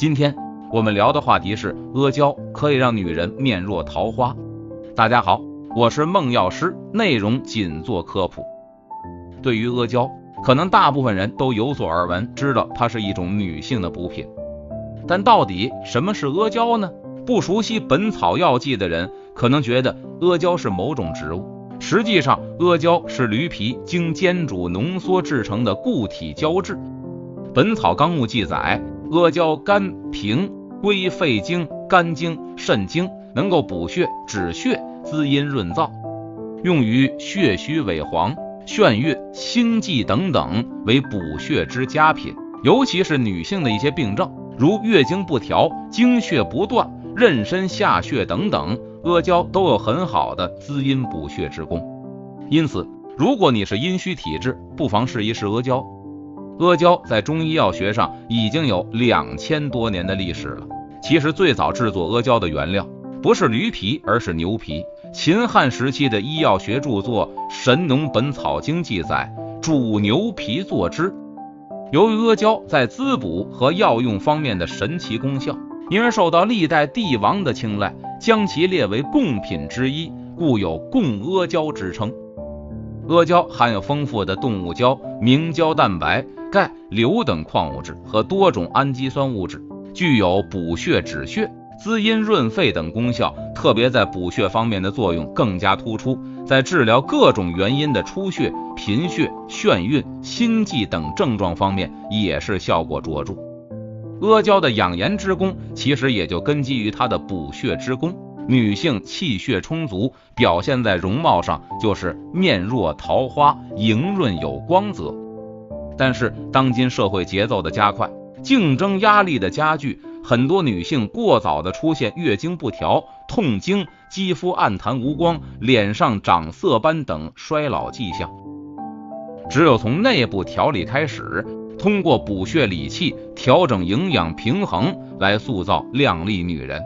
今天我们聊的话题是阿胶可以让女人面若桃花。大家好，我是孟药师，内容仅做科普。对于阿胶，可能大部分人都有所耳闻，知道它是一种女性的补品。但到底什么是阿胶呢？不熟悉《本草药剂》的人可能觉得阿胶是某种植物，实际上阿胶是驴皮经煎煮浓缩制成的固体胶质。《本草纲目》记载，阿胶甘平，归肺经、肝经、肾经，能够补血、止血、滋阴润燥，用于血虚萎黄、眩晕、心悸等等，为补血之佳品。尤其是女性的一些病症，如月经不调、经血不断。妊娠下血等等，阿胶都有很好的滋阴补血之功。因此，如果你是阴虚体质，不妨试一试阿胶。阿胶在中医药学上已经有两千多年的历史了。其实最早制作阿胶的原料不是驴皮，而是牛皮。秦汉时期的医药学著作《神农本草经》记载，煮牛皮做之。由于阿胶在滋补和药用方面的神奇功效。因而受到历代帝王的青睐，将其列为贡品之一，故有贡阿胶之称。阿胶含有丰富的动物胶、明胶蛋白、钙、硫等矿物质和多种氨基酸物质，具有补血止血、滋阴润肺等功效，特别在补血方面的作用更加突出，在治疗各种原因的出血、贫血、眩晕、心悸等症状方面也是效果卓著。阿胶的养颜之功，其实也就根基于它的补血之功。女性气血充足，表现在容貌上就是面若桃花，莹润有光泽。但是当今社会节奏的加快，竞争压力的加剧，很多女性过早的出现月经不调、痛经、肌肤暗淡无光、脸上长色斑等衰老迹象。只有从内部调理开始。通过补血理气、调整营养平衡来塑造靓丽女人，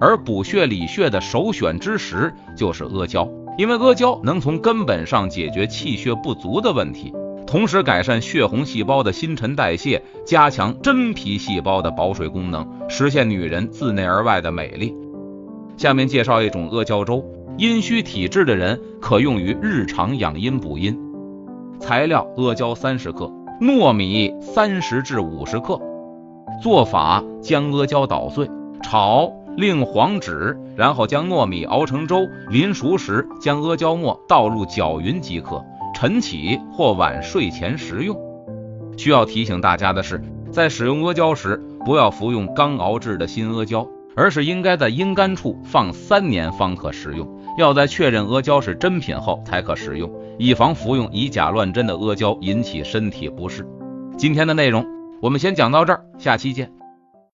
而补血理血的首选之食就是阿胶，因为阿胶能从根本上解决气血不足的问题，同时改善血红细胞的新陈代谢，加强真皮细胞的保水功能，实现女人自内而外的美丽。下面介绍一种阿胶粥，阴虚体质的人可用于日常养阴补阴。材料：阿胶三十克。糯米三十至五十克，做法将阿胶捣碎，炒令黄纸，然后将糯米熬成粥，临熟时将阿胶末倒入搅匀即可。晨起或晚睡前食用。需要提醒大家的是，在使用阿胶时，不要服用刚熬制的新阿胶，而是应该在阴干处放三年方可食用。要在确认阿胶是真品后才可食用。以防服用以假乱真的阿胶引起身体不适。今天的内容我们先讲到这儿，下期见。